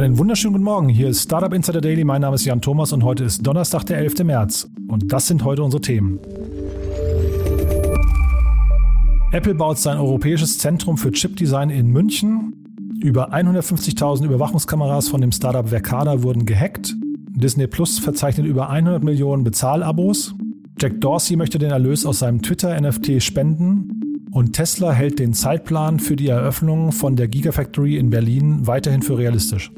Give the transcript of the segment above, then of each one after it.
Einen wunderschönen guten Morgen. Hier ist Startup Insider Daily. Mein Name ist Jan Thomas und heute ist Donnerstag, der 11. März. Und das sind heute unsere Themen. Apple baut sein europäisches Zentrum für Chipdesign in München. Über 150.000 Überwachungskameras von dem Startup Verkada wurden gehackt. Disney Plus verzeichnet über 100 Millionen Bezahlabos. Jack Dorsey möchte den Erlös aus seinem Twitter-NFT spenden. Und Tesla hält den Zeitplan für die Eröffnung von der Gigafactory in Berlin weiterhin für realistisch.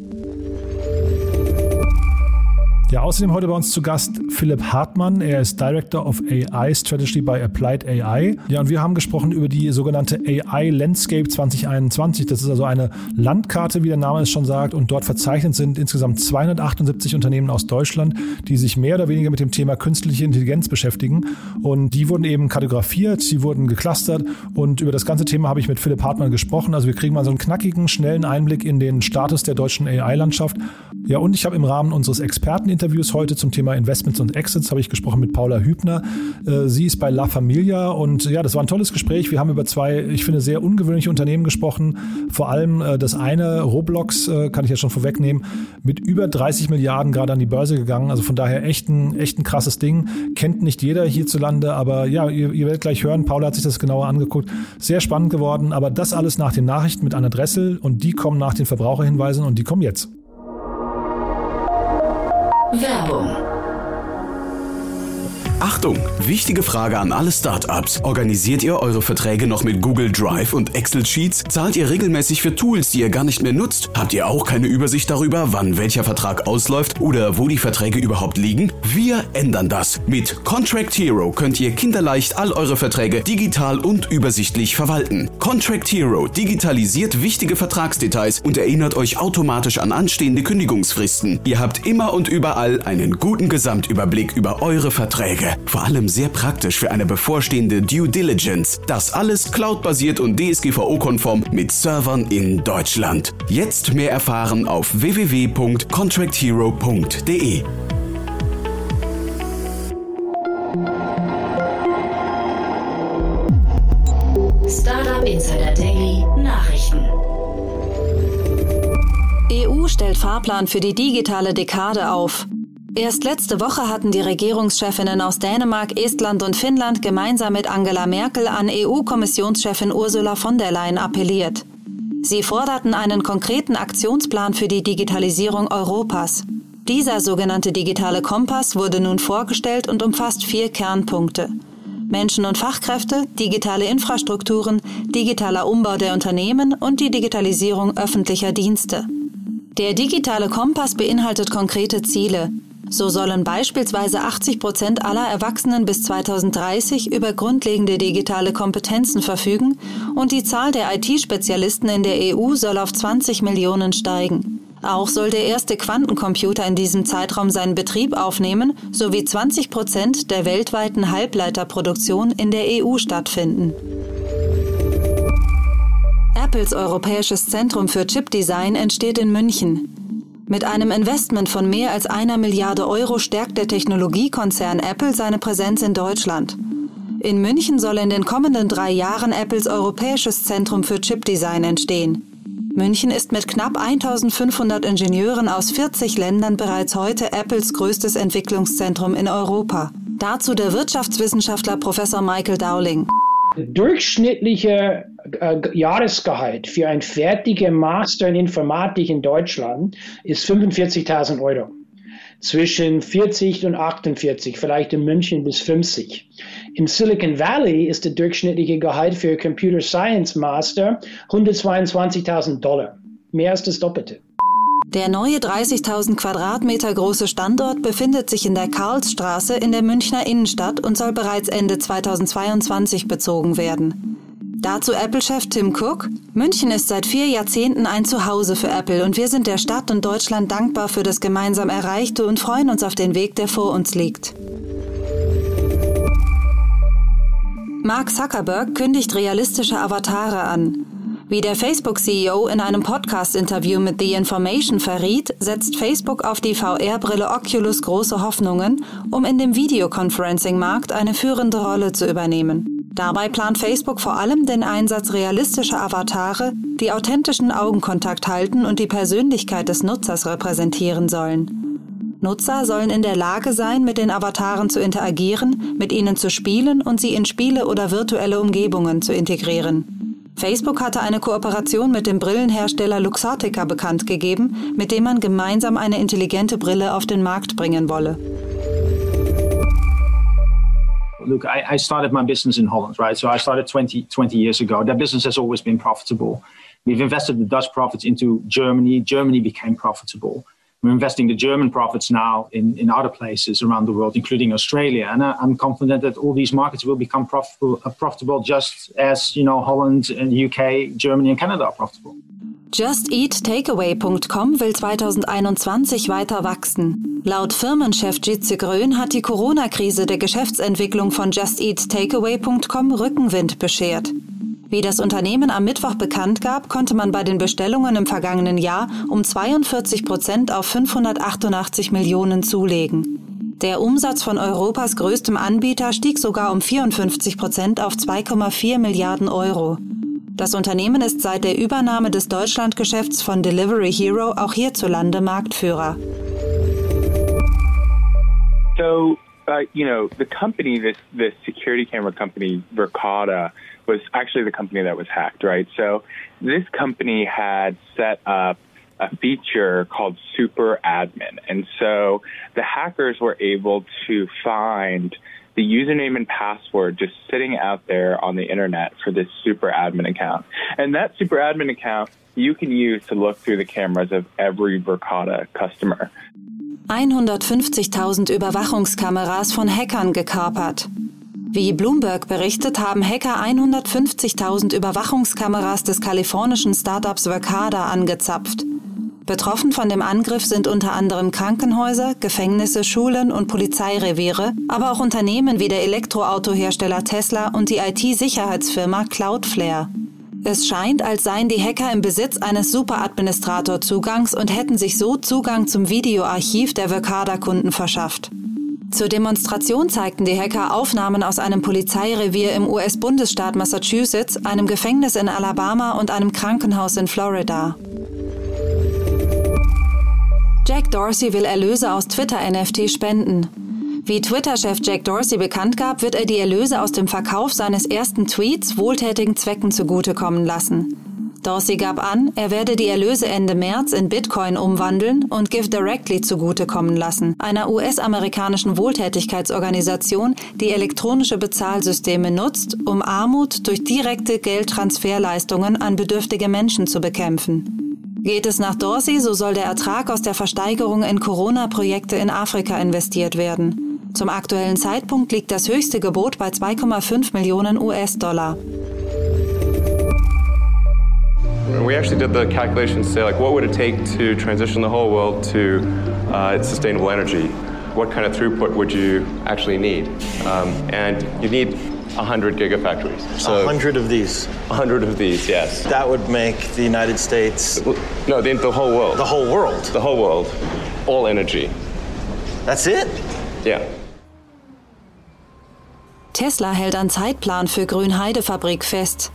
Ja, außerdem heute bei uns zu Gast Philipp Hartmann. Er ist Director of AI Strategy bei Applied AI. Ja, und wir haben gesprochen über die sogenannte AI Landscape 2021. Das ist also eine Landkarte, wie der Name es schon sagt. Und dort verzeichnet sind insgesamt 278 Unternehmen aus Deutschland, die sich mehr oder weniger mit dem Thema künstliche Intelligenz beschäftigen. Und die wurden eben kartografiert, sie wurden geclustert. Und über das ganze Thema habe ich mit Philipp Hartmann gesprochen. Also wir kriegen mal so einen knackigen, schnellen Einblick in den Status der deutschen AI-Landschaft. Ja, und ich habe im Rahmen unseres Experteninterviews heute zum Thema Investments und Exits habe ich gesprochen mit Paula Hübner. Äh, sie ist bei La Familia und ja, das war ein tolles Gespräch. Wir haben über zwei, ich finde, sehr ungewöhnliche Unternehmen gesprochen. Vor allem äh, das eine, Roblox, äh, kann ich ja schon vorwegnehmen, mit über 30 Milliarden gerade an die Börse gegangen. Also von daher echt ein, echt ein krasses Ding. Kennt nicht jeder hierzulande, aber ja, ihr, ihr werdet gleich hören. Paula hat sich das genauer angeguckt. Sehr spannend geworden, aber das alles nach den Nachrichten mit Anna Dressel und die kommen nach den Verbraucherhinweisen und die kommen jetzt. Werbung Achtung, wichtige Frage an alle Startups. Organisiert ihr eure Verträge noch mit Google Drive und Excel Sheets? Zahlt ihr regelmäßig für Tools, die ihr gar nicht mehr nutzt? Habt ihr auch keine Übersicht darüber, wann welcher Vertrag ausläuft oder wo die Verträge überhaupt liegen? Wir ändern das. Mit Contract Hero könnt ihr kinderleicht all eure Verträge digital und übersichtlich verwalten. Contract Hero digitalisiert wichtige Vertragsdetails und erinnert euch automatisch an anstehende Kündigungsfristen. Ihr habt immer und überall einen guten Gesamtüberblick über eure Verträge. Vor allem sehr praktisch für eine bevorstehende Due Diligence. Das alles cloudbasiert und DSGVO-konform mit Servern in Deutschland. Jetzt mehr erfahren auf www.contracthero.de. Startup Insider Daily Nachrichten. EU stellt Fahrplan für die digitale Dekade auf. Erst letzte Woche hatten die Regierungschefinnen aus Dänemark, Estland und Finnland gemeinsam mit Angela Merkel an EU-Kommissionschefin Ursula von der Leyen appelliert. Sie forderten einen konkreten Aktionsplan für die Digitalisierung Europas. Dieser sogenannte digitale Kompass wurde nun vorgestellt und umfasst vier Kernpunkte. Menschen und Fachkräfte, digitale Infrastrukturen, digitaler Umbau der Unternehmen und die Digitalisierung öffentlicher Dienste. Der digitale Kompass beinhaltet konkrete Ziele, so sollen beispielsweise 80 Prozent aller Erwachsenen bis 2030 über grundlegende digitale Kompetenzen verfügen und die Zahl der IT-Spezialisten in der EU soll auf 20 Millionen steigen. Auch soll der erste Quantencomputer in diesem Zeitraum seinen Betrieb aufnehmen, sowie 20 Prozent der weltweiten Halbleiterproduktion in der EU stattfinden. Apples europäisches Zentrum für Chipdesign entsteht in München. Mit einem Investment von mehr als einer Milliarde Euro stärkt der Technologiekonzern Apple seine Präsenz in Deutschland. In München soll in den kommenden drei Jahren Apples europäisches Zentrum für Chipdesign entstehen. München ist mit knapp 1500 Ingenieuren aus 40 Ländern bereits heute Apples größtes Entwicklungszentrum in Europa. Dazu der Wirtschaftswissenschaftler Professor Michael Dowling. Durchschnittliche Jahresgehalt für ein fertiger Master in Informatik in Deutschland ist 45.000 Euro. Zwischen 40 und 48, vielleicht in München bis 50. In Silicon Valley ist der durchschnittliche Gehalt für Computer Science Master 122.000 Dollar. Mehr als das Doppelte. Der neue 30.000 Quadratmeter große Standort befindet sich in der Karlsstraße in der Münchner Innenstadt und soll bereits Ende 2022 bezogen werden. Dazu Apple-Chef Tim Cook. München ist seit vier Jahrzehnten ein Zuhause für Apple und wir sind der Stadt und Deutschland dankbar für das gemeinsam Erreichte und freuen uns auf den Weg, der vor uns liegt. Mark Zuckerberg kündigt realistische Avatare an. Wie der Facebook-CEO in einem Podcast-Interview mit The Information verriet, setzt Facebook auf die VR-Brille Oculus große Hoffnungen, um in dem Videoconferencing-Markt eine führende Rolle zu übernehmen. Dabei plant Facebook vor allem den Einsatz realistischer Avatare, die authentischen Augenkontakt halten und die Persönlichkeit des Nutzers repräsentieren sollen. Nutzer sollen in der Lage sein, mit den Avataren zu interagieren, mit ihnen zu spielen und sie in Spiele oder virtuelle Umgebungen zu integrieren. Facebook hatte eine Kooperation mit dem Brillenhersteller Luxottica bekannt gegeben, mit dem man gemeinsam eine intelligente Brille auf den Markt bringen wolle. Look, I, I, started my business in Holland, right? So I started 20, 20 years ago. That business has always been profitable. We've invested the Dutch profits into Germany. Germany became profitable. We're investing the German profits now in, in other places around the world, including Australia. And I, am confident that all these markets will become profitable, uh, profitable just as, you know, Holland and UK, Germany and Canada are profitable. JustEatTakeaway.com will 2021 weiter wachsen. Laut Firmenchef Jitze Grön hat die Corona-Krise der Geschäftsentwicklung von JustEatTakeaway.com Rückenwind beschert. Wie das Unternehmen am Mittwoch bekannt gab, konnte man bei den Bestellungen im vergangenen Jahr um 42 Prozent auf 588 Millionen zulegen. Der Umsatz von Europas größtem Anbieter stieg sogar um 54 Prozent auf 2,4 Milliarden Euro. Das Unternehmen ist seit der Übernahme des Deutschlandgeschäfts von Delivery Hero auch hierzulande Marktführer. So, uh, you know, the company, this this security camera company, Verkada, was actually the company that was hacked, right? So, this company had set up a feature called Super Admin, and so the hackers were able to find the username and password just sitting out there on the internet for this super admin account. And that super admin account you can use to look through the cameras of every Verkada customer. 150.000 Überwachungskameras von Hackern gekapert. Wie Bloomberg berichtet, haben Hacker 150.000 Überwachungskameras des kalifornischen Startups Verkada angezapft. Betroffen von dem Angriff sind unter anderem Krankenhäuser, Gefängnisse, Schulen und Polizeireviere, aber auch Unternehmen wie der Elektroautohersteller Tesla und die IT-Sicherheitsfirma Cloudflare. Es scheint, als seien die Hacker im Besitz eines Superadministrator-Zugangs und hätten sich so Zugang zum Videoarchiv der Verkada-Kunden verschafft. Zur Demonstration zeigten die Hacker Aufnahmen aus einem Polizeirevier im US-Bundesstaat Massachusetts, einem Gefängnis in Alabama und einem Krankenhaus in Florida. Jack Dorsey will Erlöse aus Twitter-NFT spenden. Wie Twitter-Chef Jack Dorsey bekannt gab, wird er die Erlöse aus dem Verkauf seines ersten Tweets wohltätigen Zwecken zugutekommen lassen. Dorsey gab an, er werde die Erlöse Ende März in Bitcoin umwandeln und Give Directly zugutekommen lassen, einer US-amerikanischen Wohltätigkeitsorganisation, die elektronische Bezahlsysteme nutzt, um Armut durch direkte Geldtransferleistungen an bedürftige Menschen zu bekämpfen. Geht es nach Dorsey, so soll der Ertrag aus der Versteigerung in Corona-Projekte in Afrika investiert werden. Zum aktuellen Zeitpunkt liegt das höchste Gebot bei 2,5 Millionen US-Dollar. We actually did the calculations to say, like, what would it take to transition the whole world to uh, sustainable energy? What kind of throughput would you actually need? Um, and you need 100 gigafactories. So 100 of these. 100 of these, yes. That would make the United States. No, the, the whole world. The whole world. The whole world. All energy. That's it? Yeah. Tesla hält an Zeitplan für Grünheide-Fabrik fest.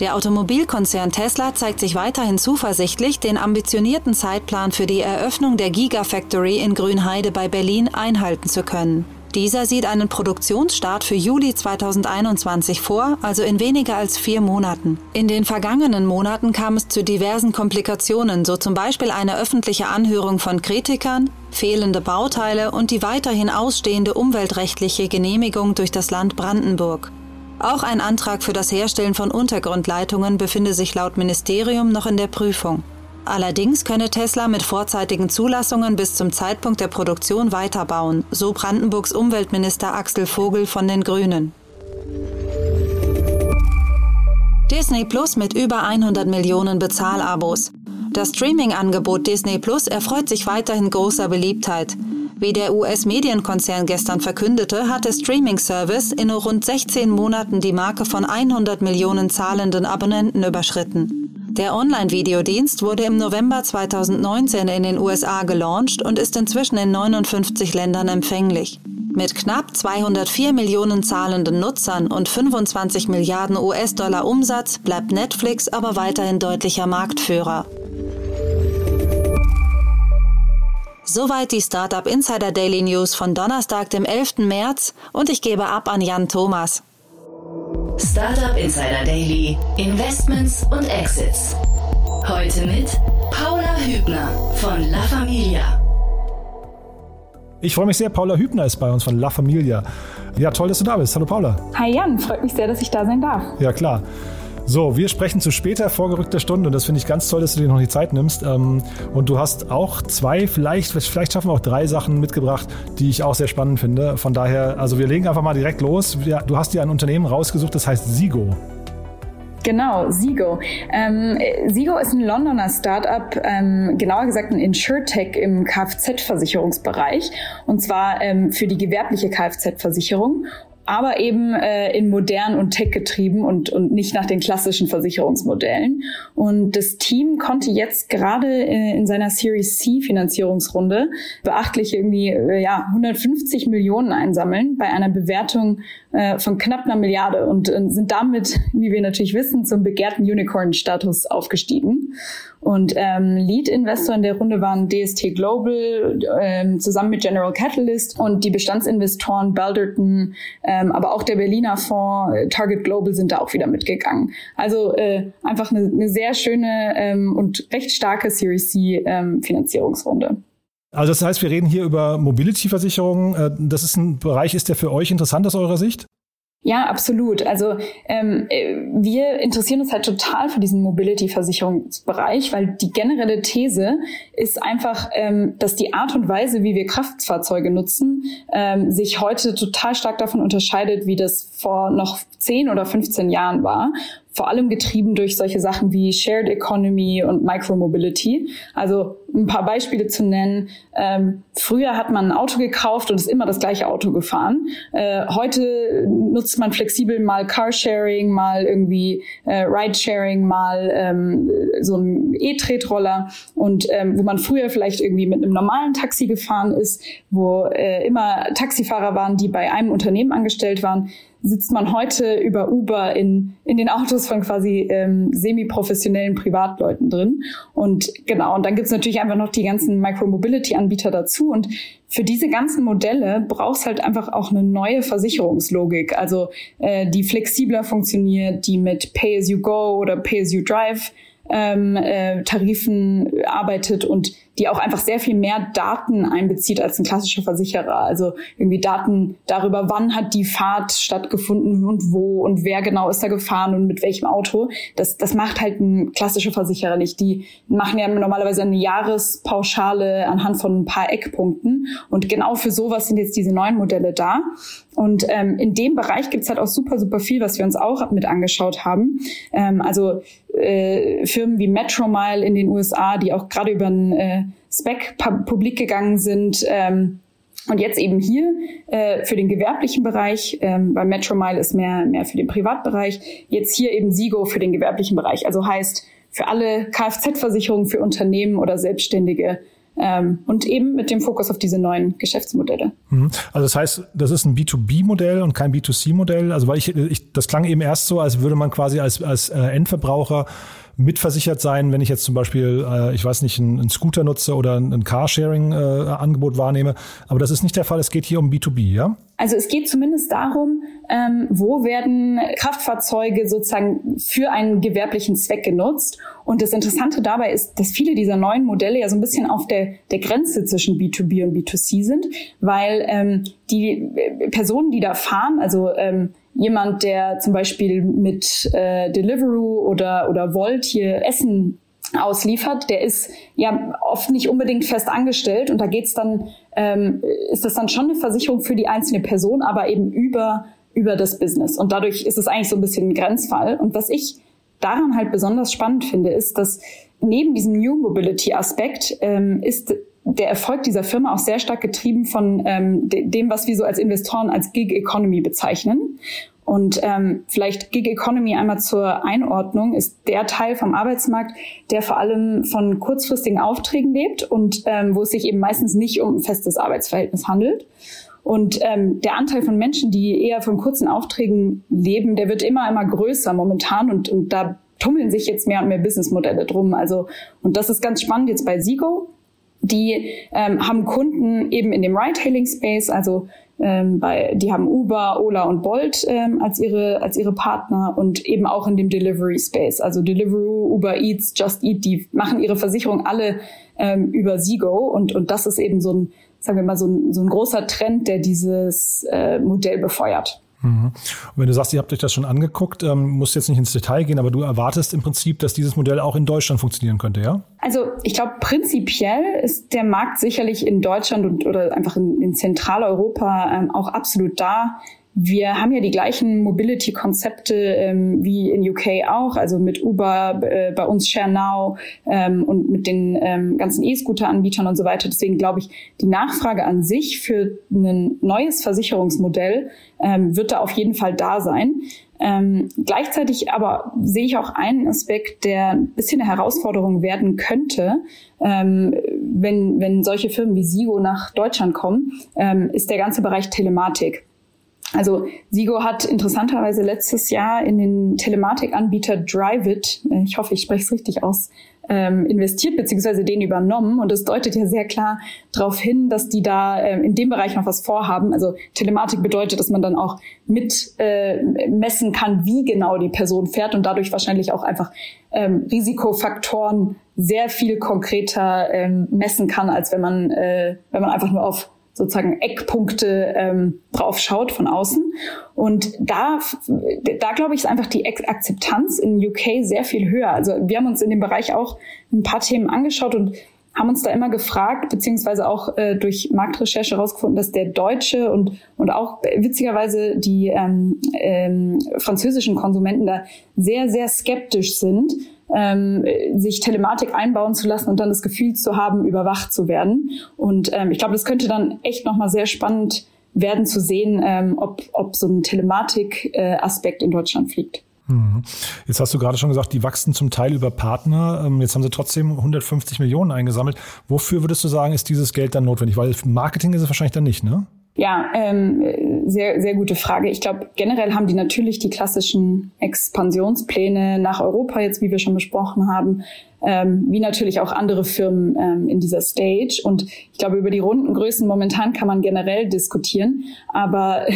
Der Automobilkonzern Tesla zeigt sich weiterhin zuversichtlich, den ambitionierten Zeitplan für die Eröffnung der Gigafactory in Grünheide bei Berlin einhalten zu können. Dieser sieht einen Produktionsstart für Juli 2021 vor, also in weniger als vier Monaten. In den vergangenen Monaten kam es zu diversen Komplikationen, so zum Beispiel eine öffentliche Anhörung von Kritikern, fehlende Bauteile und die weiterhin ausstehende umweltrechtliche Genehmigung durch das Land Brandenburg. Auch ein Antrag für das Herstellen von Untergrundleitungen befinde sich laut Ministerium noch in der Prüfung. Allerdings könne Tesla mit vorzeitigen Zulassungen bis zum Zeitpunkt der Produktion weiterbauen, so Brandenburgs Umweltminister Axel Vogel von den Grünen. Disney Plus mit über 100 Millionen Bezahlabos. Das Streaming-Angebot Disney Plus erfreut sich weiterhin großer Beliebtheit. Wie der US-Medienkonzern gestern verkündete, hat der Streaming-Service in nur rund 16 Monaten die Marke von 100 Millionen zahlenden Abonnenten überschritten. Der Online-Videodienst wurde im November 2019 in den USA gelauncht und ist inzwischen in 59 Ländern empfänglich. Mit knapp 204 Millionen zahlenden Nutzern und 25 Milliarden US-Dollar Umsatz bleibt Netflix aber weiterhin deutlicher Marktführer. Soweit die Startup Insider Daily News von Donnerstag, dem 11. März und ich gebe ab an Jan Thomas. Startup Insider Daily, Investments und Exits. Heute mit Paula Hübner von La Familia. Ich freue mich sehr, Paula Hübner ist bei uns von La Familia. Ja, toll, dass du da bist. Hallo Paula. Hi Jan, freut mich sehr, dass ich da sein darf. Ja, klar. So, wir sprechen zu später vorgerückter Stunde und das finde ich ganz toll, dass du dir noch die Zeit nimmst. Ähm, und du hast auch zwei, vielleicht, vielleicht schaffen wir auch drei Sachen mitgebracht, die ich auch sehr spannend finde. Von daher, also wir legen einfach mal direkt los. Du hast dir ein Unternehmen rausgesucht, das heißt Sigo. Genau, Sigo. Ähm, Sigo ist ein Londoner Startup, ähm, genauer gesagt ein InsurTech im Kfz-Versicherungsbereich und zwar ähm, für die gewerbliche Kfz-Versicherung aber eben äh, in modern und tech getrieben und, und nicht nach den klassischen Versicherungsmodellen. Und das Team konnte jetzt gerade äh, in seiner Series C Finanzierungsrunde beachtlich irgendwie äh, ja 150 Millionen einsammeln bei einer Bewertung äh, von knapp einer Milliarde und äh, sind damit, wie wir natürlich wissen, zum begehrten Unicorn-Status aufgestiegen. Und ähm, Lead-Investor in der Runde waren DST Global ähm, zusammen mit General Catalyst und die Bestandsinvestoren Balderton, ähm, aber auch der Berliner Fonds äh, Target Global sind da auch wieder mitgegangen. Also äh, einfach eine, eine sehr schöne ähm, und recht starke Series C ähm, Finanzierungsrunde. Also das heißt, wir reden hier über Mobility-Versicherungen. Äh, das ist ein Bereich, ist der für euch interessant aus eurer Sicht? Ja, absolut. Also ähm, äh, wir interessieren uns halt total für diesen Mobility-Versicherungsbereich, weil die generelle These ist einfach, ähm, dass die Art und Weise, wie wir Kraftfahrzeuge nutzen, ähm, sich heute total stark davon unterscheidet, wie das vor noch 10 oder 15 Jahren war vor allem getrieben durch solche Sachen wie Shared Economy und Micromobility. Also ein paar Beispiele zu nennen. Ähm, früher hat man ein Auto gekauft und ist immer das gleiche Auto gefahren. Äh, heute nutzt man flexibel mal Carsharing, mal irgendwie äh, Ridesharing, mal ähm, so ein E-Tretroller und ähm, wo man früher vielleicht irgendwie mit einem normalen Taxi gefahren ist, wo äh, immer Taxifahrer waren, die bei einem Unternehmen angestellt waren, sitzt man heute über Uber in, in den Autos von quasi ähm, semi-professionellen Privatleuten drin. Und genau, und dann gibt's natürlich einfach noch die ganzen Micromobility-Anbieter dazu. Und für diese ganzen Modelle brauchst halt einfach auch eine neue Versicherungslogik, also äh, die flexibler funktioniert, die mit Pay-as-you-go oder Pay-as-you-drive ähm, äh, Tarifen arbeitet und die auch einfach sehr viel mehr Daten einbezieht als ein klassischer Versicherer. Also irgendwie Daten darüber, wann hat die Fahrt stattgefunden und wo und wer genau ist da gefahren und mit welchem Auto. Das, das macht halt ein klassischer Versicherer nicht. Die machen ja normalerweise eine Jahrespauschale anhand von ein paar Eckpunkten. Und genau für sowas sind jetzt diese neuen Modelle da. Und ähm, in dem Bereich gibt's halt auch super, super viel, was wir uns auch mit angeschaut haben. Ähm, also äh, Firmen wie Metromile in den USA, die auch gerade über ein äh, Spec publik gegangen sind. Ähm, und jetzt eben hier äh, für den gewerblichen Bereich, ähm, bei Metromile ist mehr, mehr für den Privatbereich, jetzt hier eben Sigo für den gewerblichen Bereich. Also heißt für alle Kfz-Versicherungen für Unternehmen oder Selbstständige ähm, und eben mit dem Fokus auf diese neuen Geschäftsmodelle. Mhm. Also das heißt, das ist ein B2B-Modell und kein B2C-Modell. Also weil ich, ich, das klang eben erst so, als würde man quasi als, als äh, Endverbraucher mitversichert sein, wenn ich jetzt zum Beispiel, äh, ich weiß nicht, einen, einen Scooter nutze oder ein Carsharing-Angebot äh, wahrnehme. Aber das ist nicht der Fall. Es geht hier um B2B, ja? Also es geht zumindest darum, ähm, wo werden Kraftfahrzeuge sozusagen für einen gewerblichen Zweck genutzt. Und das Interessante dabei ist, dass viele dieser neuen Modelle ja so ein bisschen auf der, der Grenze zwischen B2B und B2C sind, weil ähm, die Personen, die da fahren, also ähm, jemand, der zum Beispiel mit äh, Deliveroo oder, oder Volt hier Essen ausliefert, der ist ja oft nicht unbedingt fest angestellt und da geht's dann, ähm, ist das dann schon eine Versicherung für die einzelne Person, aber eben über, über das Business. Und dadurch ist es eigentlich so ein bisschen ein Grenzfall. Und was ich daran halt besonders spannend finde, ist, dass neben diesem New Mobility Aspekt ähm, ist der Erfolg dieser Firma auch sehr stark getrieben von ähm, dem, was wir so als Investoren als Gig Economy bezeichnen. Und ähm, vielleicht Gig Economy einmal zur Einordnung ist der Teil vom Arbeitsmarkt, der vor allem von kurzfristigen Aufträgen lebt und ähm, wo es sich eben meistens nicht um ein festes Arbeitsverhältnis handelt. Und ähm, der Anteil von Menschen, die eher von kurzen Aufträgen leben, der wird immer, immer größer momentan und, und da tummeln sich jetzt mehr und mehr Businessmodelle drum. Also, und das ist ganz spannend jetzt bei Sigo. Die ähm, haben Kunden eben in dem Ride-Hailing-Space, also ähm, bei, die haben Uber, Ola und Bolt ähm, als ihre als ihre Partner und eben auch in dem Delivery Space, also Deliveroo, Uber Eats, Just Eat, die machen ihre Versicherung alle ähm, über Sigo und und das ist eben so ein sagen wir mal so ein, so ein großer Trend, der dieses äh, Modell befeuert. Mhm. Und wenn du sagst, ihr habt euch das schon angeguckt, ähm, musst jetzt nicht ins Detail gehen, aber du erwartest im Prinzip, dass dieses Modell auch in Deutschland funktionieren könnte, ja? Also ich glaube, prinzipiell ist der Markt sicherlich in Deutschland und oder einfach in, in Zentraleuropa ähm, auch absolut da. Wir haben ja die gleichen Mobility-Konzepte ähm, wie in UK auch, also mit Uber, äh, bei uns ShareNow ähm, und mit den ähm, ganzen E-Scooter-Anbietern und so weiter. Deswegen glaube ich, die Nachfrage an sich für ein neues Versicherungsmodell ähm, wird da auf jeden Fall da sein. Ähm, gleichzeitig aber sehe ich auch einen Aspekt, der ein bisschen eine Herausforderung werden könnte, ähm, wenn, wenn solche Firmen wie Sigo nach Deutschland kommen, ähm, ist der ganze Bereich Telematik. Also Sigo hat interessanterweise letztes Jahr in den Telematikanbieter Driveit, äh, ich hoffe, ich spreche es richtig aus, ähm, investiert beziehungsweise den übernommen. Und das deutet ja sehr klar darauf hin, dass die da äh, in dem Bereich noch was vorhaben. Also Telematik bedeutet, dass man dann auch mit äh, messen kann, wie genau die Person fährt und dadurch wahrscheinlich auch einfach ähm, Risikofaktoren sehr viel konkreter ähm, messen kann, als wenn man, äh, wenn man einfach nur auf sozusagen Eckpunkte ähm, drauf schaut von außen. Und da, da glaube ich, ist einfach die Akzeptanz in UK sehr viel höher. Also wir haben uns in dem Bereich auch ein paar Themen angeschaut und haben uns da immer gefragt, beziehungsweise auch äh, durch Marktrecherche herausgefunden, dass der deutsche und, und auch witzigerweise die ähm, ähm, französischen Konsumenten da sehr, sehr skeptisch sind, ähm, sich Telematik einbauen zu lassen und dann das Gefühl zu haben, überwacht zu werden. Und ähm, ich glaube, das könnte dann echt nochmal sehr spannend werden zu sehen, ähm, ob, ob so ein Telematik-Aspekt äh, in Deutschland fliegt. Mhm. Jetzt hast du gerade schon gesagt, die wachsen zum Teil über Partner. Ähm, jetzt haben sie trotzdem 150 Millionen eingesammelt. Wofür würdest du sagen, ist dieses Geld dann notwendig? Weil Marketing ist es wahrscheinlich dann nicht, ne? Ja, ähm, sehr, sehr gute Frage. Ich glaube, generell haben die natürlich die klassischen Expansionspläne nach Europa, jetzt wie wir schon besprochen haben, ähm, wie natürlich auch andere Firmen ähm, in dieser Stage. Und ich glaube, über die Rundengrößen momentan kann man generell diskutieren. Aber,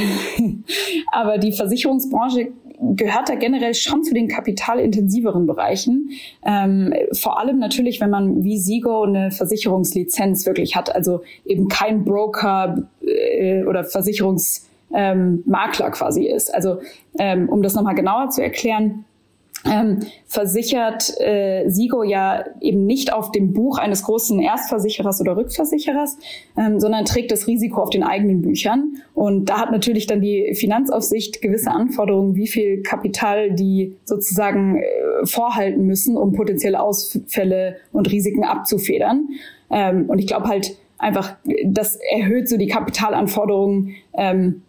aber die Versicherungsbranche gehört da generell schon zu den kapitalintensiveren Bereichen. Ähm, vor allem natürlich, wenn man wie Sigo eine Versicherungslizenz wirklich hat, also eben kein Broker äh, oder Versicherungsmakler ähm, quasi ist. Also ähm, um das nochmal genauer zu erklären, ähm, versichert äh, Sigo ja eben nicht auf dem Buch eines großen Erstversicherers oder Rückversicherers, ähm, sondern trägt das Risiko auf den eigenen Büchern. Und da hat natürlich dann die Finanzaufsicht gewisse Anforderungen, wie viel Kapital die sozusagen äh, vorhalten müssen, um potenzielle Ausfälle und Risiken abzufedern. Ähm, und ich glaube halt einfach, das erhöht so die Kapitalanforderungen ähm,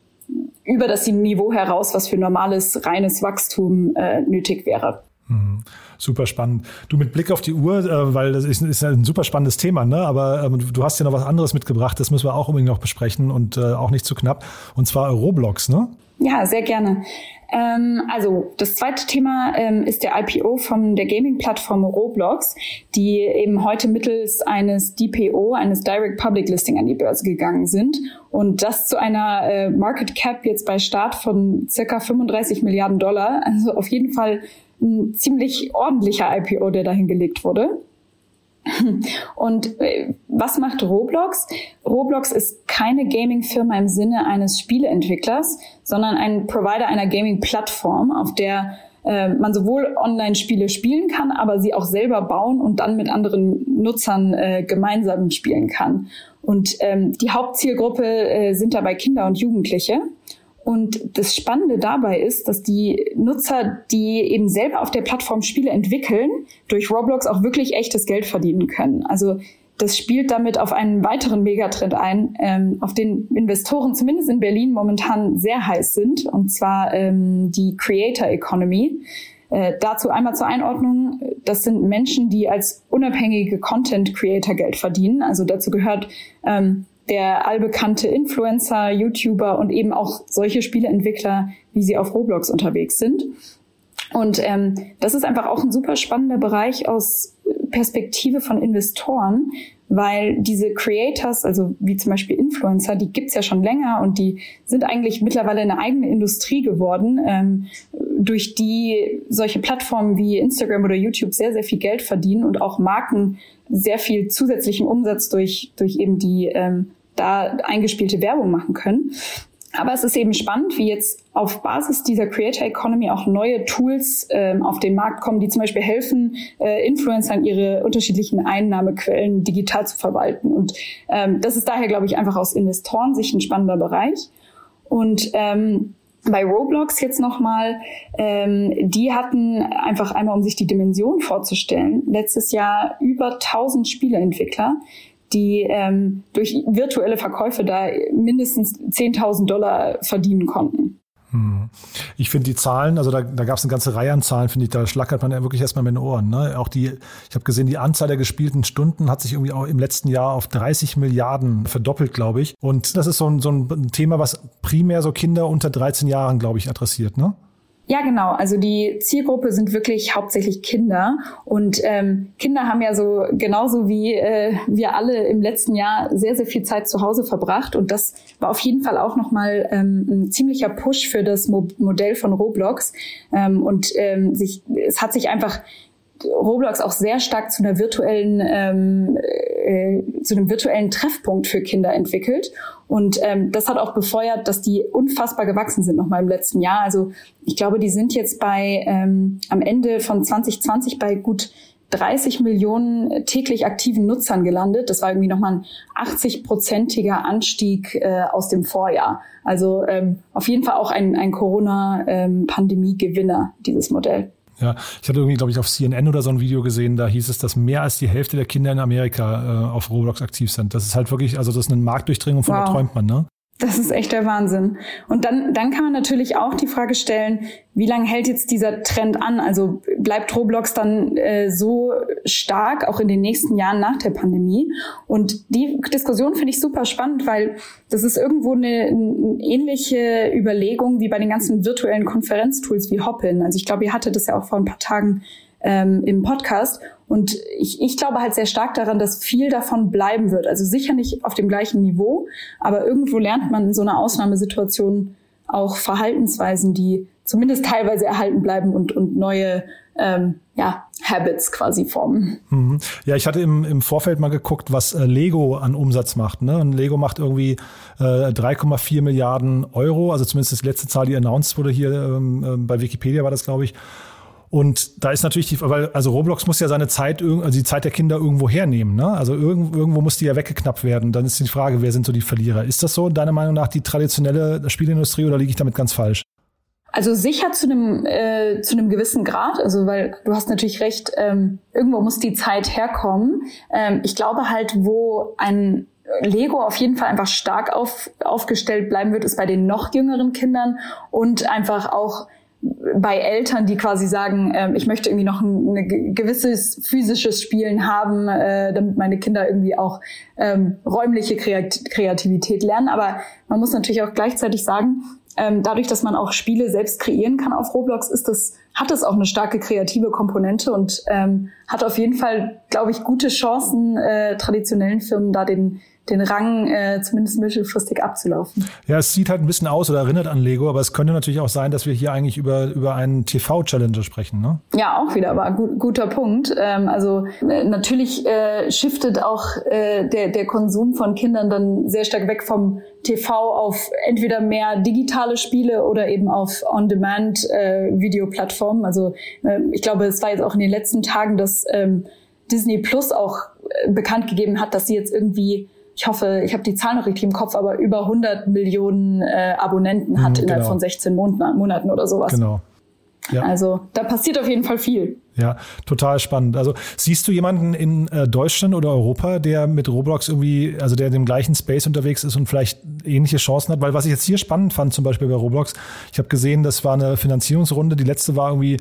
über das Niveau heraus, was für normales, reines Wachstum äh, nötig wäre. Mhm. Super spannend. Du mit Blick auf die Uhr, äh, weil das ist, ist ein super spannendes Thema, ne? aber ähm, du hast ja noch was anderes mitgebracht, das müssen wir auch unbedingt noch besprechen und äh, auch nicht zu knapp, und zwar Roblox, ne? Ja, sehr gerne. Ähm, also das zweite Thema ähm, ist der IPO von der Gaming-Plattform Roblox, die eben heute mittels eines DPO, eines Direct Public Listing an die Börse gegangen sind. Und das zu einer äh, Market Cap jetzt bei Start von circa 35 Milliarden Dollar. Also auf jeden Fall ein ziemlich ordentlicher IPO, der dahin gelegt wurde. Und äh, was macht Roblox? Roblox ist keine Gaming-Firma im Sinne eines Spieleentwicklers, sondern ein Provider einer Gaming-Plattform, auf der äh, man sowohl Online-Spiele spielen kann, aber sie auch selber bauen und dann mit anderen Nutzern äh, gemeinsam spielen kann. Und ähm, die Hauptzielgruppe äh, sind dabei Kinder und Jugendliche. Und das Spannende dabei ist, dass die Nutzer, die eben selber auf der Plattform Spiele entwickeln, durch Roblox auch wirklich echtes Geld verdienen können. Also das spielt damit auf einen weiteren Megatrend ein, ähm, auf den Investoren zumindest in Berlin momentan sehr heiß sind, und zwar ähm, die Creator Economy. Äh, dazu einmal zur Einordnung, das sind Menschen, die als unabhängige Content Creator Geld verdienen. Also dazu gehört ähm, der allbekannte Influencer, YouTuber und eben auch solche Spieleentwickler, wie sie auf Roblox unterwegs sind. Und ähm, das ist einfach auch ein super spannender Bereich aus Perspektive von Investoren, weil diese Creators, also wie zum Beispiel Influencer, die gibt's ja schon länger und die sind eigentlich mittlerweile eine eigene Industrie geworden, ähm, durch die solche Plattformen wie Instagram oder YouTube sehr, sehr viel Geld verdienen und auch Marken sehr viel zusätzlichen Umsatz durch, durch eben die ähm, da eingespielte Werbung machen können. Aber es ist eben spannend, wie jetzt auf Basis dieser Creator Economy auch neue Tools ähm, auf den Markt kommen, die zum Beispiel helfen, äh, Influencern ihre unterschiedlichen Einnahmequellen digital zu verwalten. Und ähm, das ist daher, glaube ich, einfach aus Investorensicht ein spannender Bereich. Und ähm, bei Roblox jetzt nochmal, ähm, die hatten einfach einmal, um sich die Dimension vorzustellen, letztes Jahr über 1000 Spieleentwickler, die ähm, durch virtuelle Verkäufe da mindestens 10.000 Dollar verdienen konnten. Hm. Ich finde die Zahlen, also da, da gab es eine ganze Reihe an Zahlen, finde ich, da schlackert man ja wirklich erstmal mit den Ohren. Ne? Auch die, ich habe gesehen, die Anzahl der gespielten Stunden hat sich irgendwie auch im letzten Jahr auf 30 Milliarden verdoppelt, glaube ich. Und das ist so ein, so ein Thema, was primär so Kinder unter 13 Jahren, glaube ich, adressiert, ne? Ja, genau. Also die Zielgruppe sind wirklich hauptsächlich Kinder. Und ähm, Kinder haben ja so genauso wie äh, wir alle im letzten Jahr sehr, sehr viel Zeit zu Hause verbracht. Und das war auf jeden Fall auch nochmal ähm, ein ziemlicher Push für das Mo Modell von Roblox. Ähm, und ähm, sich, es hat sich einfach Roblox auch sehr stark zu einer virtuellen, ähm, äh, zu einem virtuellen Treffpunkt für Kinder entwickelt. Und ähm, das hat auch befeuert, dass die unfassbar gewachsen sind nochmal im letzten Jahr. Also ich glaube, die sind jetzt bei ähm, am Ende von 2020 bei gut 30 Millionen täglich aktiven Nutzern gelandet. Das war irgendwie nochmal ein 80-prozentiger Anstieg äh, aus dem Vorjahr. Also ähm, auf jeden Fall auch ein, ein Corona-Pandemie-Gewinner, dieses Modell. Ja, ich hatte irgendwie, glaube ich, auf CNN oder so ein Video gesehen, da hieß es, dass mehr als die Hälfte der Kinder in Amerika äh, auf Roblox aktiv sind. Das ist halt wirklich, also das ist eine Marktdurchdringung, von wow. der träumt man, ne? Das ist echt der Wahnsinn. Und dann, dann kann man natürlich auch die Frage stellen, wie lange hält jetzt dieser Trend an? Also bleibt Roblox dann äh, so stark auch in den nächsten Jahren nach der Pandemie? Und die Diskussion finde ich super spannend, weil das ist irgendwo eine, eine ähnliche Überlegung wie bei den ganzen virtuellen Konferenztools wie Hoppin. Also ich glaube, ihr hattet das ja auch vor ein paar Tagen ähm, im Podcast. Und ich, ich glaube halt sehr stark daran, dass viel davon bleiben wird. Also sicher nicht auf dem gleichen Niveau, aber irgendwo lernt man in so einer Ausnahmesituation auch Verhaltensweisen, die zumindest teilweise erhalten bleiben und, und neue ähm, ja, Habits quasi formen. Mhm. Ja, ich hatte im, im Vorfeld mal geguckt, was äh, Lego an Umsatz macht. Ne? Und Lego macht irgendwie äh, 3,4 Milliarden Euro, also zumindest die letzte Zahl, die announced wurde hier ähm, äh, bei Wikipedia war das, glaube ich. Und da ist natürlich die, weil, also Roblox muss ja seine Zeit, also die Zeit der Kinder irgendwo hernehmen, ne? Also irgendwo, irgendwo muss die ja weggeknappt werden. Dann ist die Frage, wer sind so die Verlierer? Ist das so, deiner Meinung nach, die traditionelle Spielindustrie oder liege ich damit ganz falsch? Also sicher zu einem äh, zu einem gewissen Grad, also weil du hast natürlich recht, ähm, irgendwo muss die Zeit herkommen. Ähm, ich glaube halt, wo ein Lego auf jeden Fall einfach stark auf, aufgestellt bleiben wird, ist bei den noch jüngeren Kindern und einfach auch bei Eltern, die quasi sagen, äh, ich möchte irgendwie noch ein, ein gewisses physisches Spielen haben, äh, damit meine Kinder irgendwie auch ähm, räumliche Kreativität lernen. Aber man muss natürlich auch gleichzeitig sagen, ähm, dadurch, dass man auch Spiele selbst kreieren kann auf Roblox, ist das, hat es auch eine starke kreative Komponente und ähm, hat auf jeden Fall, glaube ich, gute Chancen, äh, traditionellen Firmen da den den Rang äh, zumindest mittelfristig abzulaufen. Ja, es sieht halt ein bisschen aus oder erinnert an Lego, aber es könnte natürlich auch sein, dass wir hier eigentlich über, über einen TV-Challenger sprechen, ne? Ja, auch wieder, aber gut, guter Punkt. Ähm, also äh, natürlich äh, shiftet auch äh, der, der Konsum von Kindern dann sehr stark weg vom TV auf entweder mehr digitale Spiele oder eben auf On-Demand-Videoplattformen. Äh, also äh, ich glaube, es war jetzt auch in den letzten Tagen, dass ähm, Disney Plus auch äh, bekannt gegeben hat, dass sie jetzt irgendwie ich hoffe, ich habe die Zahl noch richtig im Kopf, aber über 100 Millionen äh, Abonnenten hat mhm, innerhalb genau. von 16 Monaten oder sowas. Genau. Ja. Also da passiert auf jeden Fall viel. Ja, total spannend. Also siehst du jemanden in äh, Deutschland oder Europa, der mit Roblox irgendwie, also der in dem gleichen Space unterwegs ist und vielleicht ähnliche Chancen hat? Weil was ich jetzt hier spannend fand, zum Beispiel bei Roblox, ich habe gesehen, das war eine Finanzierungsrunde, die letzte war irgendwie,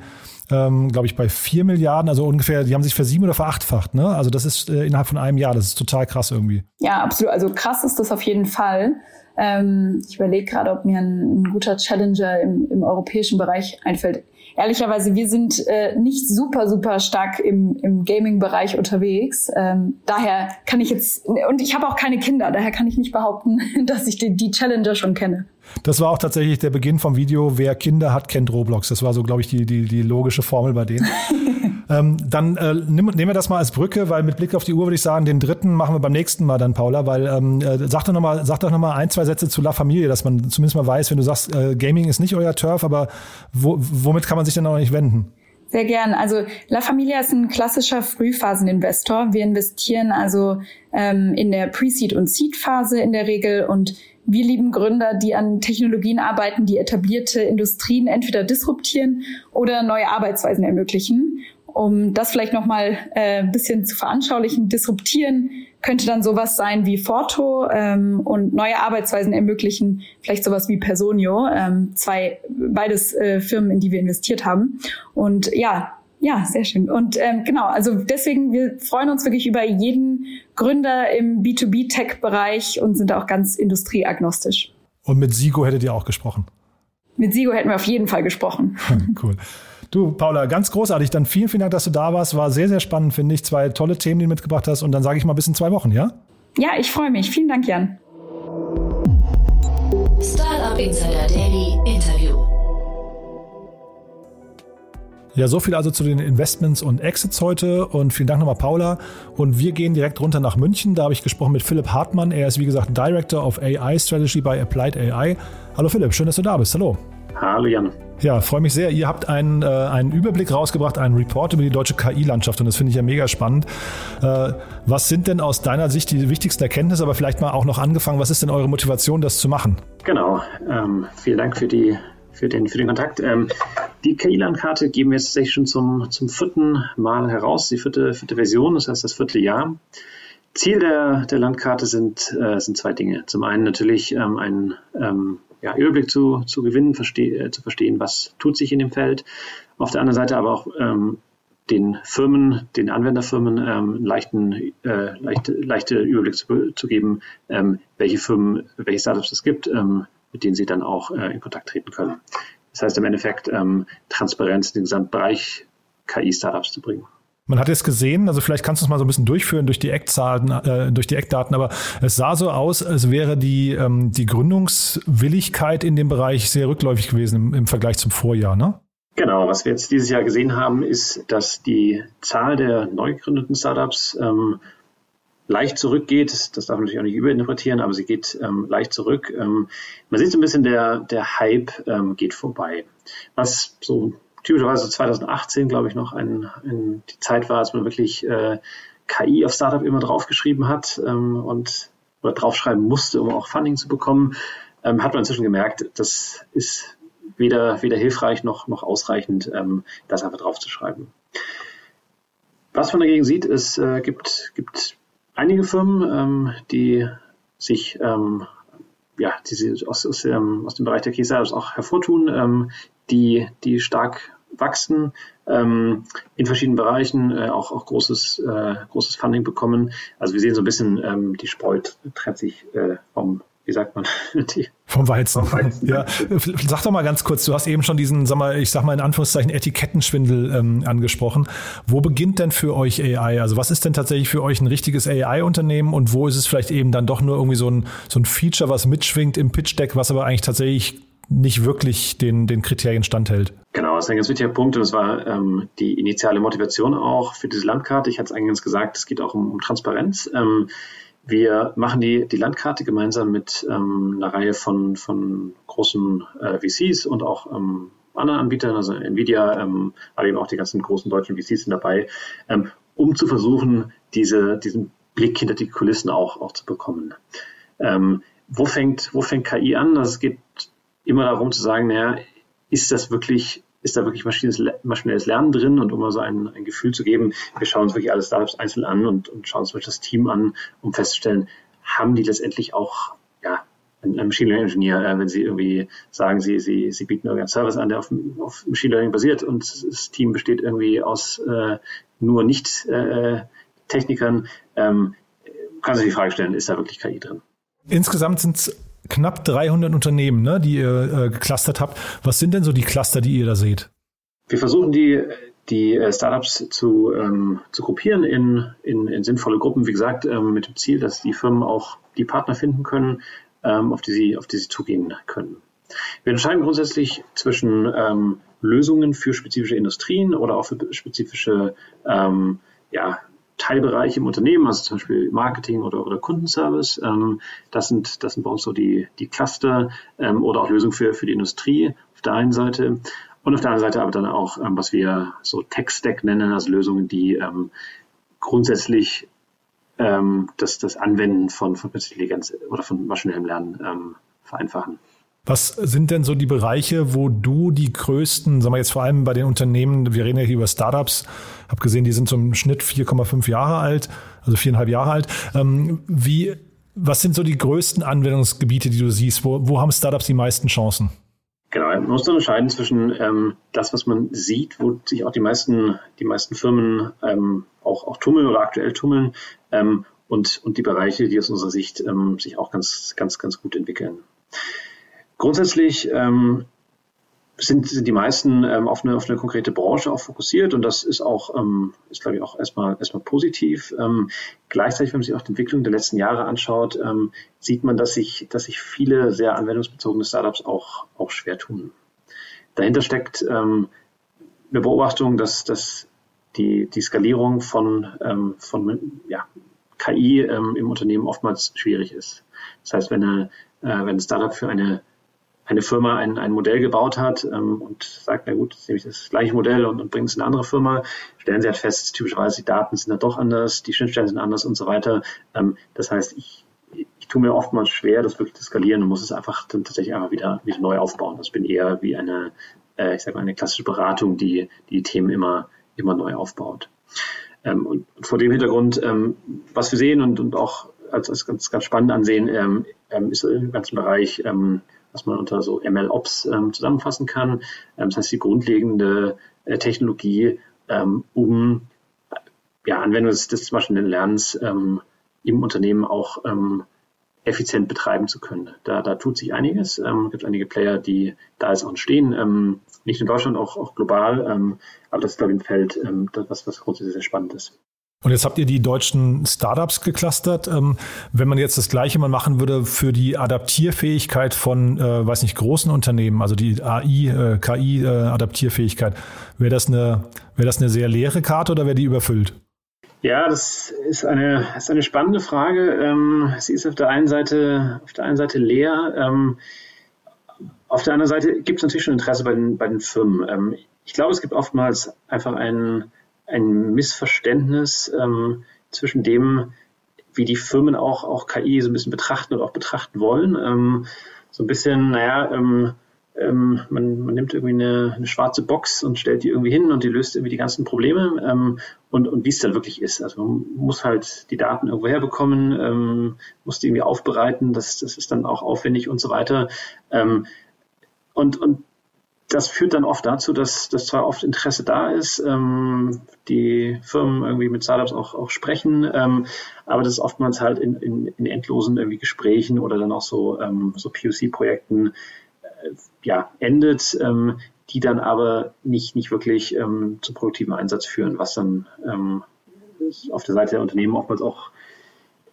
ähm, glaube ich, bei vier Milliarden, also ungefähr, die haben sich versieben oder verachtfacht, ne? Also das ist äh, innerhalb von einem Jahr, das ist total krass irgendwie. Ja, absolut. Also krass ist das auf jeden Fall. Ähm, ich überlege gerade, ob mir ein, ein guter Challenger im, im europäischen Bereich einfällt ehrlicherweise, wir sind äh, nicht super, super stark im, im Gaming-Bereich unterwegs. Ähm, daher kann ich jetzt, und ich habe auch keine Kinder, daher kann ich nicht behaupten, dass ich die, die Challenger schon kenne. Das war auch tatsächlich der Beginn vom Video. Wer Kinder hat, kennt Roblox. Das war so, glaube ich, die, die, die logische Formel bei denen. ähm, dann äh, nehmen wir das mal als Brücke, weil mit Blick auf die Uhr würde ich sagen, den dritten machen wir beim nächsten Mal dann, Paula, weil ähm, äh, sag doch nochmal noch mal ein, zwei Sätze zu La Familie, dass man zumindest mal weiß, wenn du sagst, äh, Gaming ist nicht euer Turf, aber wo, womit kann man sich denn auch nicht wenden? Sehr gern. Also La Familia ist ein klassischer Frühphaseninvestor. Wir investieren also ähm, in der Pre-Seed- und Seed-Phase in der Regel und wir lieben Gründer, die an Technologien arbeiten, die etablierte Industrien entweder disruptieren oder neue Arbeitsweisen ermöglichen. Um das vielleicht nochmal äh, ein bisschen zu veranschaulichen, disruptieren könnte dann sowas sein wie Forto ähm, und neue Arbeitsweisen ermöglichen, vielleicht sowas wie Personio, ähm, zwei, beides äh, Firmen, in die wir investiert haben. Und ja, ja, sehr schön. Und ähm, genau, also deswegen, wir freuen uns wirklich über jeden Gründer im B2B-Tech-Bereich und sind auch ganz industrieagnostisch. Und mit Sigo hättet ihr auch gesprochen? Mit Sigo hätten wir auf jeden Fall gesprochen. cool. Du, Paula, ganz großartig. Dann vielen, vielen Dank, dass du da warst. War sehr, sehr spannend, finde ich. Zwei tolle Themen, die du mitgebracht hast. Und dann sage ich mal bis in zwei Wochen, ja? Ja, ich freue mich. Vielen Dank, Jan. Startup Insider Daily Interview. Ja, so viel also zu den Investments und Exits heute und vielen Dank nochmal Paula. Und wir gehen direkt runter nach München. Da habe ich gesprochen mit Philipp Hartmann. Er ist wie gesagt Director of AI Strategy bei Applied AI. Hallo Philipp, schön, dass du da bist. Hallo. Hallo Jan. Ja, freue mich sehr. Ihr habt einen, äh, einen Überblick rausgebracht, einen Report über die deutsche KI-Landschaft und das finde ich ja mega spannend. Äh, was sind denn aus deiner Sicht die wichtigsten Erkenntnisse, aber vielleicht mal auch noch angefangen, was ist denn eure Motivation, das zu machen? Genau, ähm, vielen Dank für die für den, für den Kontakt. Ähm, die KI-Landkarte geben wir jetzt tatsächlich schon zum, zum vierten Mal heraus, die vierte, vierte Version, das heißt das vierte Jahr. Ziel der, der Landkarte sind, äh, sind zwei Dinge. Zum einen natürlich ähm, ein ähm, ja, Überblick zu, zu gewinnen, verste äh, zu verstehen, was tut sich in dem Feld. Auf der anderen Seite aber auch ähm, den Firmen, den Anwenderfirmen ähm, leichten, äh, leichte, leichte Überblick zu, zu geben, ähm, welche Firmen, welche Startups es gibt, ähm, mit denen sie dann auch äh, in Kontakt treten können. Das heißt im Endeffekt ähm, Transparenz in den Gesamtbereich KI-Startups zu bringen. Man hat es gesehen, also vielleicht kannst du es mal so ein bisschen durchführen durch die Eckzahlen, äh, durch die Eckdaten, aber es sah so aus, als wäre die, ähm, die Gründungswilligkeit in dem Bereich sehr rückläufig gewesen im, im Vergleich zum Vorjahr, ne? Genau, was wir jetzt dieses Jahr gesehen haben, ist, dass die Zahl der neu gegründeten Startups ähm, leicht zurückgeht. Das darf man natürlich auch nicht überinterpretieren, aber sie geht ähm, leicht zurück. Ähm, man sieht so ein bisschen, der, der Hype ähm, geht vorbei. Was so typischerweise 2018, glaube ich, noch ein, ein, die Zeit war, als man wirklich äh, KI auf Startup immer draufgeschrieben hat ähm, und oder draufschreiben musste, um auch Funding zu bekommen, ähm, hat man inzwischen gemerkt, das ist weder, weder hilfreich noch, noch ausreichend, ähm, das einfach draufzuschreiben. Was man dagegen sieht, es äh, gibt, gibt einige Firmen, ähm, die sich ähm, ja, die aus, aus, ähm, aus dem Bereich der Key auch hervortun, die, die stark wachsen, ähm, in verschiedenen Bereichen äh, auch, auch großes, äh, großes Funding bekommen. Also wir sehen so ein bisschen, ähm, die Spreu trennt sich äh, vom wie sagt man? Die vom Weizen. Vom Weizen. Ja. Sag doch mal ganz kurz, du hast eben schon diesen, sag mal, ich sag mal in Anführungszeichen Etikettenschwindel ähm, angesprochen. Wo beginnt denn für euch AI? Also was ist denn tatsächlich für euch ein richtiges AI-Unternehmen und wo ist es vielleicht eben dann doch nur irgendwie so ein, so ein Feature, was mitschwingt im Pitch-Deck, was aber eigentlich tatsächlich nicht wirklich den, den Kriterien standhält. Genau, das ist ein ganz wichtiger Punkt und das war ähm, die initiale Motivation auch für diese Landkarte. Ich hatte es eingangs gesagt, es geht auch um, um Transparenz. Ähm, wir machen die, die Landkarte gemeinsam mit ähm, einer Reihe von, von großen äh, VCs und auch ähm, anderen Anbietern, also Nvidia, ähm, aber eben auch die ganzen großen deutschen VCs sind dabei, ähm, um zu versuchen, diese, diesen Blick hinter die Kulissen auch, auch zu bekommen. Ähm, wo, fängt, wo fängt KI an? Also es geht immer darum zu sagen, naja, ist das wirklich ist da wirklich maschinelles, Lernen drin und um mal so ein, ein Gefühl zu geben, wir schauen uns wirklich alle Startups einzeln an und, und schauen uns wirklich das Team an, um festzustellen, haben die letztendlich auch ja, ein, Machine Learning Engineer, äh, wenn sie irgendwie sagen, sie, sie, sie bieten irgendeinen Service an, der auf, auf Machine Learning basiert und das Team besteht irgendwie aus äh, nur nicht äh, ähm, kann sich die Frage stellen, ist da wirklich KI drin? Insgesamt sind es knapp 300 Unternehmen, ne, die ihr äh, geclustert habt. Was sind denn so die Cluster, die ihr da seht? Wir versuchen die, die äh, Startups zu, ähm, zu gruppieren in, in, in sinnvolle Gruppen, wie gesagt, ähm, mit dem Ziel, dass die Firmen auch die Partner finden können, ähm, auf, die sie, auf die sie zugehen können. Wir unterscheiden grundsätzlich zwischen ähm, Lösungen für spezifische Industrien oder auch für spezifische ähm, ja, Teilbereiche im Unternehmen, also zum Beispiel Marketing oder, oder Kundenservice. Ähm, das, sind, das sind bei uns so die, die Cluster ähm, oder auch Lösungen für, für die Industrie auf der einen Seite. Und auf der anderen Seite aber dann auch, ähm, was wir so Tech-Stack nennen, also Lösungen, die ähm, grundsätzlich ähm, das, das Anwenden von, von Intelligenz oder von maschinellem Lernen ähm, vereinfachen. Was sind denn so die Bereiche, wo du die größten, sagen wir jetzt vor allem bei den Unternehmen, wir reden ja hier über Startups, habe gesehen, die sind zum Schnitt 4,5 Jahre alt, also viereinhalb Jahre alt. Ähm, wie, was sind so die größten Anwendungsgebiete, die du siehst? Wo, wo haben Startups die meisten Chancen? Genau, man muss unterscheiden zwischen ähm, das, was man sieht, wo sich auch die meisten, die meisten Firmen ähm, auch, auch tummeln oder aktuell tummeln, ähm, und, und die Bereiche, die aus unserer Sicht ähm, sich auch ganz, ganz, ganz gut entwickeln. Grundsätzlich ähm, sind, sind die meisten ähm, auf, eine, auf eine konkrete Branche auch fokussiert und das ist auch, ähm, ist glaube ich auch erstmal, erstmal positiv. Ähm, gleichzeitig, wenn man sich auch die Entwicklung der letzten Jahre anschaut, ähm, sieht man, dass sich, dass sich viele sehr anwendungsbezogene Startups auch, auch schwer tun. Dahinter steckt ähm, eine Beobachtung, dass, dass die, die Skalierung von, ähm, von ja, KI ähm, im Unternehmen oftmals schwierig ist. Das heißt, wenn, eine, äh, wenn ein Startup für eine eine Firma ein, ein Modell gebaut hat ähm, und sagt, na gut, jetzt nehme ich das gleiche Modell und, und bringe es in eine andere Firma, stellen sie halt fest, typischerweise die Daten sind da doch anders, die Schnittstellen sind anders und so weiter. Ähm, das heißt, ich, ich tue mir oftmals schwer, das wirklich zu skalieren und muss es einfach dann tatsächlich einfach wieder, wieder neu aufbauen. Das bin eher wie eine, äh, ich sage mal, eine klassische Beratung, die die Themen immer, immer neu aufbaut. Ähm, und vor dem Hintergrund, ähm, was wir sehen und, und auch als, als ganz, ganz spannend ansehen, ähm, ähm ist im ganzen Bereich ähm, was man unter so MLOps ähm, zusammenfassen kann. Ähm, das heißt, die grundlegende äh, Technologie, ähm, um ja, Anwendung des, des maschinellen Lernens ähm, im Unternehmen auch ähm, effizient betreiben zu können. Da, da tut sich einiges. Ähm, es gibt einige Player, die da jetzt auch entstehen, ähm, nicht in Deutschland, auch, auch global. Ähm, aber das ist, glaube ich, ein Feld, ähm, das, was grundsätzlich sehr spannend ist. Und jetzt habt ihr die deutschen Startups geclustert. Ähm, wenn man jetzt das Gleiche mal machen würde für die Adaptierfähigkeit von, äh, weiß nicht, großen Unternehmen, also die AI, äh, KI-Adaptierfähigkeit, äh, wäre das eine, wäre das eine sehr leere Karte oder wäre die überfüllt? Ja, das ist eine, ist eine spannende Frage. Ähm, sie ist auf der einen Seite, auf der einen Seite leer. Ähm, auf der anderen Seite gibt es natürlich schon Interesse bei den, bei den Firmen. Ich glaube, es gibt oftmals einfach einen, ein Missverständnis ähm, zwischen dem, wie die Firmen auch, auch KI so ein bisschen betrachten und auch betrachten wollen. Ähm, so ein bisschen, naja, ähm, ähm, man, man nimmt irgendwie eine, eine, schwarze Box und stellt die irgendwie hin und die löst irgendwie die ganzen Probleme ähm, und, und wie es dann wirklich ist. Also man muss halt die Daten irgendwo herbekommen, ähm, muss die irgendwie aufbereiten, das, das ist dann auch aufwendig und so weiter. Ähm, und, und das führt dann oft dazu, dass, dass zwar oft Interesse da ist, ähm, die Firmen irgendwie mit Startups auch, auch sprechen, ähm, aber das oftmals halt in, in, in endlosen irgendwie Gesprächen oder dann auch so, ähm, so POC-Projekten äh, ja, endet, ähm, die dann aber nicht, nicht wirklich ähm, zum produktiven Einsatz führen, was dann ähm, auf der Seite der Unternehmen oftmals auch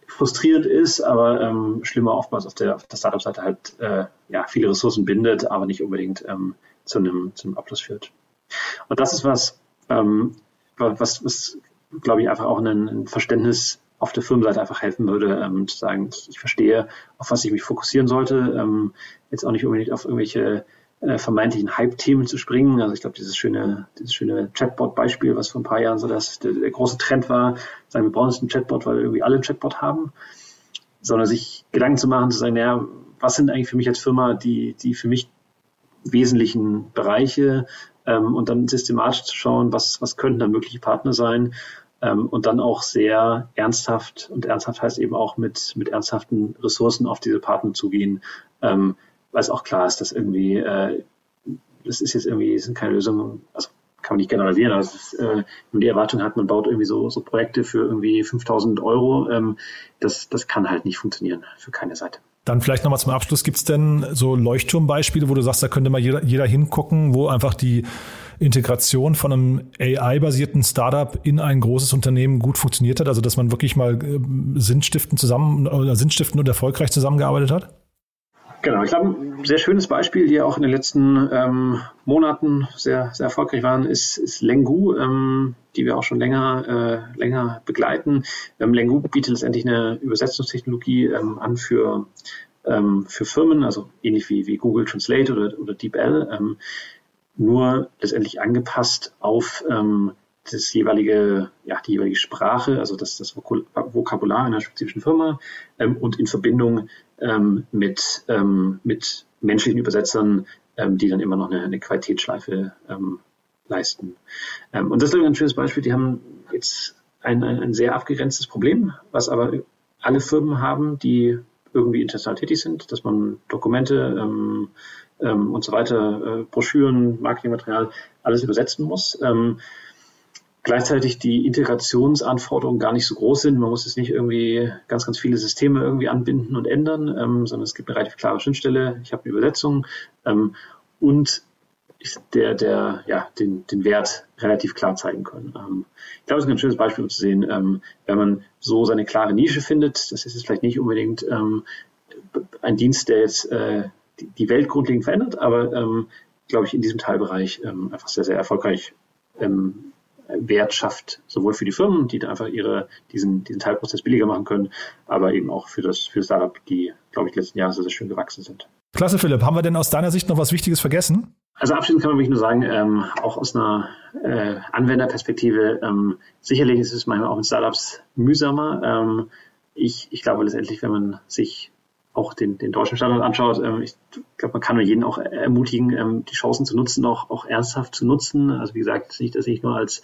frustrierend ist, aber ähm, schlimmer oftmals auf der, auf der Startup-Seite halt äh, ja, viele Ressourcen bindet, aber nicht unbedingt ähm, zu einem, zu einem Abschluss führt. Und das ist was, ähm, was, was glaube ich, einfach auch ein, ein Verständnis auf der Firmenseite einfach helfen würde, ähm, zu sagen, ich, ich, verstehe, auf was ich mich fokussieren sollte, ähm, jetzt auch nicht unbedingt auf irgendwelche äh, vermeintlichen Hype-Themen zu springen. Also ich glaube, dieses schöne, dieses schöne Chatbot-Beispiel, was vor ein paar Jahren so das, der, der große Trend war, sagen, wir brauchen jetzt einen Chatbot, weil wir irgendwie alle einen Chatbot haben, sondern sich Gedanken zu machen, zu sagen, naja, was sind eigentlich für mich als Firma die, die für mich wesentlichen Bereiche, ähm, und dann systematisch zu schauen, was, was könnten da mögliche Partner sein ähm, und dann auch sehr ernsthaft, und ernsthaft heißt eben auch mit, mit ernsthaften Ressourcen auf diese Partner zugehen, ähm, weil es auch klar ist, dass irgendwie, äh, das ist jetzt irgendwie, sind keine Lösungen, also kann man nicht generalisieren, aber ist, äh, wenn man die Erwartung hat, man baut irgendwie so, so Projekte für irgendwie 5000 Euro, ähm, das, das kann halt nicht funktionieren für keine Seite. Dann vielleicht nochmal zum Abschluss, gibt es denn so Leuchtturmbeispiele, wo du sagst, da könnte mal jeder, jeder hingucken, wo einfach die Integration von einem AI-basierten Startup in ein großes Unternehmen gut funktioniert hat? Also dass man wirklich mal äh, sinnstiftend zusammen oder sinnstiftend und erfolgreich zusammengearbeitet hat? Genau, ich glaube, ein sehr schönes Beispiel, die auch in den letzten ähm, Monaten sehr, sehr erfolgreich waren, ist, ist Lengu, ähm, die wir auch schon länger, äh, länger begleiten. Ähm, Lengu bietet letztendlich eine Übersetzungstechnologie ähm, an für, ähm, für Firmen, also ähnlich wie, wie Google Translate oder, oder DeepL, ähm, nur letztendlich angepasst auf das jeweilige, ja, die jeweilige Sprache, also das, das Vokabular einer spezifischen Firma ähm, und in Verbindung mit, ähm, mit menschlichen Übersetzern, ähm, die dann immer noch eine, eine Qualitätsschleife ähm, leisten. Ähm, und das ist ein schönes Beispiel. Die haben jetzt ein, ein, ein sehr abgegrenztes Problem, was aber alle Firmen haben, die irgendwie international tätig sind, dass man Dokumente ähm, ähm, und so weiter, äh, Broschüren, Marketingmaterial, alles übersetzen muss. Ähm, gleichzeitig die Integrationsanforderungen gar nicht so groß sind. Man muss jetzt nicht irgendwie ganz, ganz viele Systeme irgendwie anbinden und ändern, ähm, sondern es gibt eine relativ klare Schnittstelle. Ich habe eine Übersetzung ähm, und der, der, ja, den, den Wert relativ klar zeigen können. Ähm, ich glaube, es ist ein schönes Beispiel, um zu sehen, ähm, wenn man so seine klare Nische findet, das ist jetzt vielleicht nicht unbedingt ähm, ein Dienst, der jetzt äh, die, Welt grundlegend verändert, aber ähm, glaube ich, in diesem Teilbereich einfach sehr, sehr erfolgreich ähm, Wert schafft, sowohl für die Firmen, die da einfach ihre, diesen, diesen Teilprozess billiger machen können, aber eben auch für das, für Startup, die, glaube ich, letzten Jahre sehr, sehr schön gewachsen sind. Klasse, Philipp. Haben wir denn aus deiner Sicht noch was Wichtiges vergessen? Also abschließend kann man wirklich nur sagen, ähm, auch aus einer äh, Anwenderperspektive, ähm, sicherlich ist es manchmal auch in Startups mühsamer. Ähm, ich, ich glaube letztendlich, wenn man sich auch den, den deutschen Standort anschaut, ähm, ich glaube, man kann nur jeden auch ermutigen, ähm, die Chancen zu nutzen, auch, auch ernsthaft zu nutzen. Also wie gesagt, nicht das nicht nur als,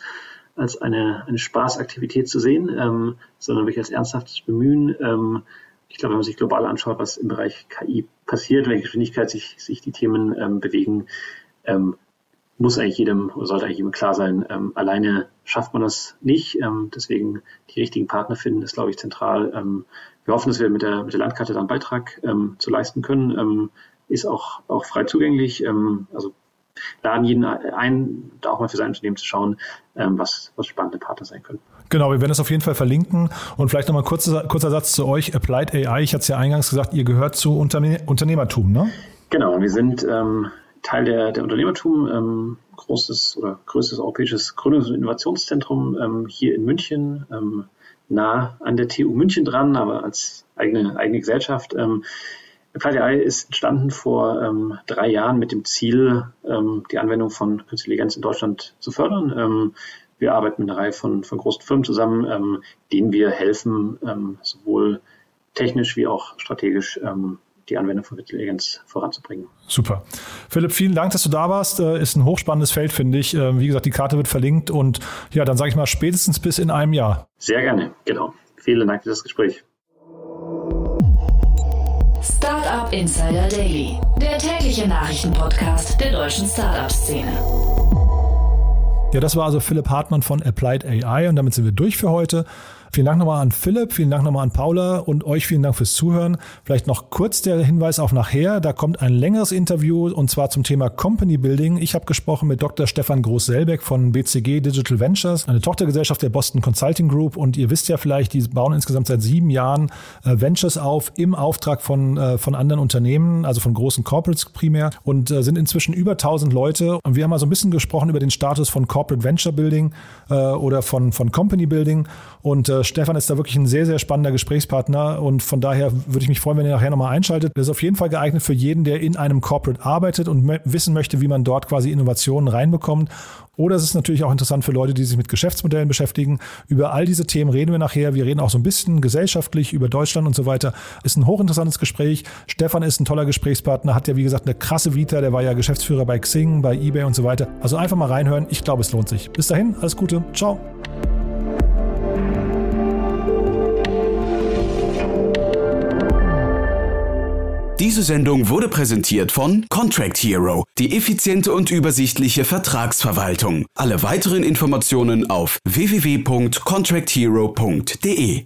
als eine, eine Spaßaktivität zu sehen, ähm, sondern wirklich als ernsthaftes Bemühen. Ähm, ich glaube, wenn man sich global anschaut, was im Bereich KI passiert, welche Geschwindigkeit sich, sich die Themen ähm, bewegen, ähm, muss eigentlich jedem oder sollte eigentlich jedem klar sein, ähm, alleine schafft man das nicht. Ähm, deswegen die richtigen Partner finden, ist, glaube ich, zentral. Ähm, wir hoffen, dass wir mit der, mit der Landkarte dann einen Beitrag ähm, zu leisten können. Ähm, ist auch, auch frei zugänglich. Ähm, also laden jeden ein, da auch mal für sein Unternehmen zu schauen, was, was spannende Partner sein können. Genau, wir werden es auf jeden Fall verlinken. Und vielleicht nochmal ein kurzer, kurzer Satz zu euch. Applied AI, ich hatte es ja eingangs gesagt, ihr gehört zu Unterne Unternehmertum, ne? Genau, wir sind Teil der, der Unternehmertum, ähm, großes oder größtes europäisches Gründungs- und Innovationszentrum ähm, hier in München, ähm, nah an der TU München dran, aber als eigene, eigene Gesellschaft. Ähm, AI ist entstanden vor ähm, drei Jahren mit dem Ziel, ähm, die Anwendung von Künstliche Intelligenz in Deutschland zu fördern. Ähm, wir arbeiten mit einer Reihe von, von großen Firmen zusammen, ähm, denen wir helfen, ähm, sowohl technisch wie auch strategisch ähm, die Anwendung von Intelligenz voranzubringen. Super. Philipp, vielen Dank, dass du da warst. Äh, ist ein hochspannendes Feld, finde ich. Äh, wie gesagt, die Karte wird verlinkt und ja, dann sage ich mal spätestens bis in einem Jahr. Sehr gerne, genau. Vielen Dank für das Gespräch. Startup Insider Daily, der tägliche Nachrichtenpodcast der deutschen Startup-Szene. Ja, das war also Philipp Hartmann von Applied AI und damit sind wir durch für heute. Vielen Dank nochmal an Philipp, vielen Dank nochmal an Paula und euch vielen Dank fürs Zuhören. Vielleicht noch kurz der Hinweis auf nachher. Da kommt ein längeres Interview und zwar zum Thema Company Building. Ich habe gesprochen mit Dr. Stefan Groß-Selbeck von BCG Digital Ventures, eine Tochtergesellschaft der Boston Consulting Group. Und ihr wisst ja vielleicht, die bauen insgesamt seit sieben Jahren äh, Ventures auf im Auftrag von, äh, von anderen Unternehmen, also von großen Corporates primär und äh, sind inzwischen über 1000 Leute. Und wir haben mal so ein bisschen gesprochen über den Status von Corporate Venture Building oder von, von Company Building. Und äh, Stefan ist da wirklich ein sehr, sehr spannender Gesprächspartner und von daher würde ich mich freuen, wenn ihr nachher nochmal einschaltet. Das ist auf jeden Fall geeignet für jeden, der in einem Corporate arbeitet und wissen möchte, wie man dort quasi Innovationen reinbekommt. Oder es ist natürlich auch interessant für Leute, die sich mit Geschäftsmodellen beschäftigen. Über all diese Themen reden wir nachher. Wir reden auch so ein bisschen gesellschaftlich über Deutschland und so weiter. Ist ein hochinteressantes Gespräch. Stefan ist ein toller Gesprächspartner, hat ja wie gesagt eine krasse Vita. Der war ja Geschäftsführer bei Xing, bei eBay und so weiter. Also einfach mal reinhören. Ich glaube, es lohnt sich. Bis dahin, alles Gute. Ciao. Diese Sendung wurde präsentiert von Contract Hero, die effiziente und übersichtliche Vertragsverwaltung. Alle weiteren Informationen auf www.contracthero.de.